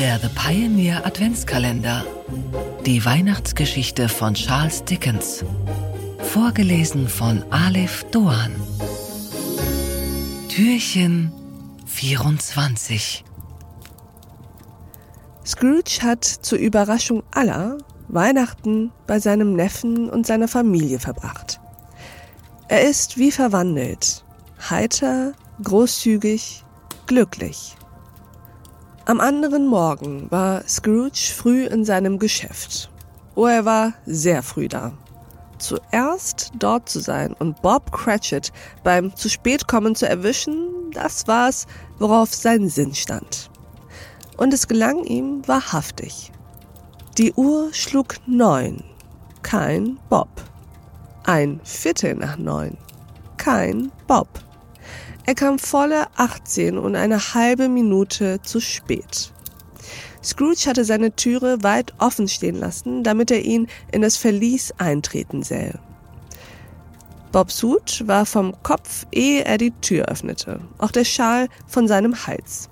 Der The Pioneer Adventskalender. Die Weihnachtsgeschichte von Charles Dickens. Vorgelesen von Alef Doan. Türchen 24. Scrooge hat zur Überraschung aller Weihnachten bei seinem Neffen und seiner Familie verbracht. Er ist wie verwandelt, heiter, großzügig, glücklich. Am anderen Morgen war Scrooge früh in seinem Geschäft. Oh, er war sehr früh da. Zuerst dort zu sein und Bob Cratchit beim zu spät kommen zu erwischen, das war's, worauf sein Sinn stand. Und es gelang ihm wahrhaftig. Die Uhr schlug neun. Kein Bob. Ein Viertel nach neun. Kein Bob. Er kam volle 18 und eine halbe Minute zu spät. Scrooge hatte seine Türe weit offen stehen lassen, damit er ihn in das Verlies eintreten sähe. Bobs Hut war vom Kopf, ehe er die Tür öffnete, auch der Schal von seinem Hals.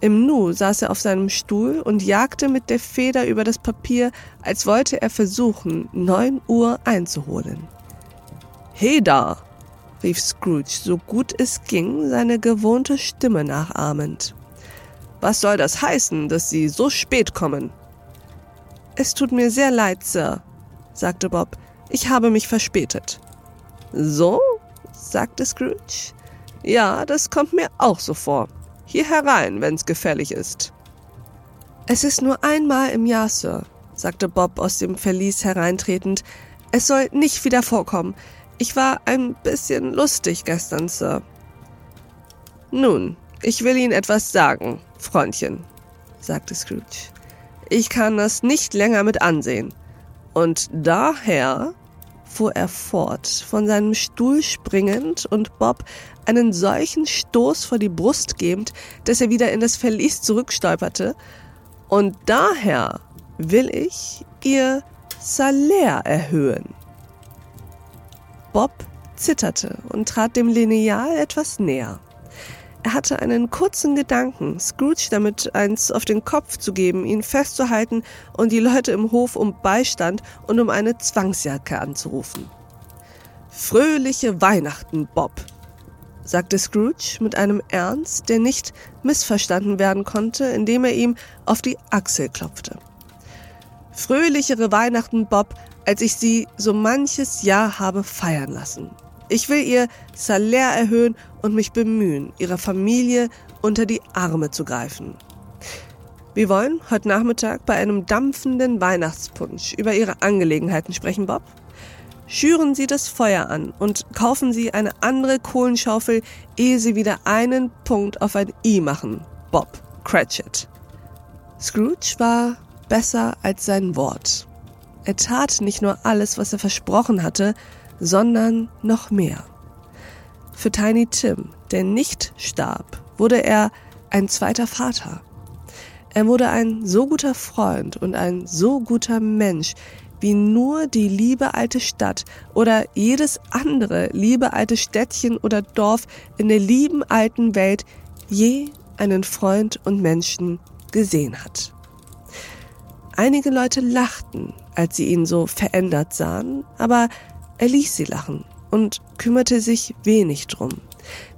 Im Nu saß er auf seinem Stuhl und jagte mit der Feder über das Papier, als wollte er versuchen, neun Uhr einzuholen. He da! Rief Scrooge, so gut es ging, seine gewohnte Stimme nachahmend. Was soll das heißen, dass Sie so spät kommen? Es tut mir sehr leid, Sir, sagte Bob. Ich habe mich verspätet. So? sagte Scrooge. Ja, das kommt mir auch so vor. Hier herein, wenn's gefällig ist. Es ist nur einmal im Jahr, Sir, sagte Bob aus dem Verlies hereintretend. Es soll nicht wieder vorkommen. Ich war ein bisschen lustig gestern, Sir. Nun, ich will Ihnen etwas sagen, Freundchen, sagte Scrooge. Ich kann das nicht länger mit ansehen. Und daher, fuhr er fort, von seinem Stuhl springend und Bob einen solchen Stoß vor die Brust gebend, dass er wieder in das Verlies zurückstolperte, und daher will ich ihr Salär erhöhen. Bob zitterte und trat dem Lineal etwas näher. Er hatte einen kurzen Gedanken, Scrooge damit eins auf den Kopf zu geben, ihn festzuhalten und die Leute im Hof um Beistand und um eine Zwangsjacke anzurufen. Fröhliche Weihnachten, Bob, sagte Scrooge mit einem Ernst, der nicht missverstanden werden konnte, indem er ihm auf die Achsel klopfte. Fröhlichere Weihnachten, Bob, als ich sie so manches Jahr habe feiern lassen. Ich will ihr Salär erhöhen und mich bemühen, ihrer Familie unter die Arme zu greifen. Wir wollen heute Nachmittag bei einem dampfenden Weihnachtspunsch über Ihre Angelegenheiten sprechen, Bob. Schüren Sie das Feuer an und kaufen Sie eine andere Kohlenschaufel, ehe Sie wieder einen Punkt auf ein I machen, Bob Cratchit. Scrooge war besser als sein Wort. Er tat nicht nur alles, was er versprochen hatte, sondern noch mehr. Für Tiny Tim, der nicht starb, wurde er ein zweiter Vater. Er wurde ein so guter Freund und ein so guter Mensch, wie nur die liebe alte Stadt oder jedes andere liebe alte Städtchen oder Dorf in der lieben alten Welt je einen Freund und Menschen gesehen hat. Einige Leute lachten, als sie ihn so verändert sahen, aber er ließ sie lachen und kümmerte sich wenig drum,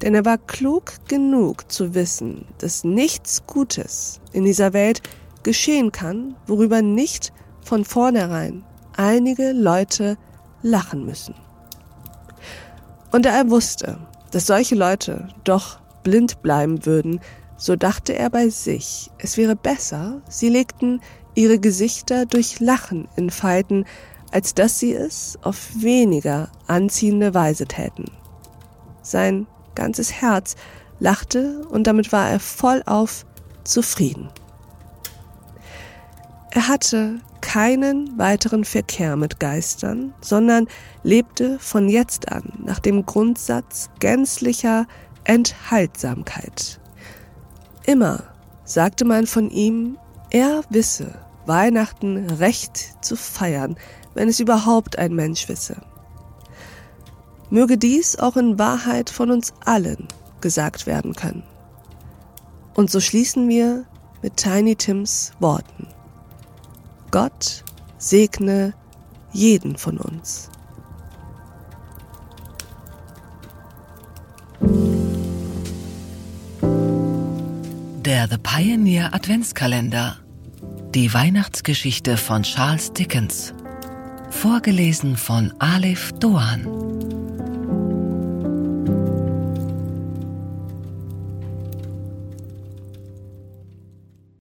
denn er war klug genug zu wissen, dass nichts Gutes in dieser Welt geschehen kann, worüber nicht von vornherein einige Leute lachen müssen. Und da er wusste, dass solche Leute doch blind bleiben würden, so dachte er bei sich, es wäre besser, sie legten ihre Gesichter durch Lachen in Falten, als dass sie es auf weniger anziehende Weise täten. Sein ganzes Herz lachte und damit war er vollauf zufrieden. Er hatte keinen weiteren Verkehr mit Geistern, sondern lebte von jetzt an nach dem Grundsatz gänzlicher Enthaltsamkeit. Immer sagte man von ihm, er wisse, Weihnachten recht zu feiern, wenn es überhaupt ein Mensch wisse. Möge dies auch in Wahrheit von uns allen gesagt werden können. Und so schließen wir mit Tiny Tims Worten. Gott segne jeden von uns. Der The Pioneer Adventskalender. Die Weihnachtsgeschichte von Charles Dickens. Vorgelesen von Alif Doan.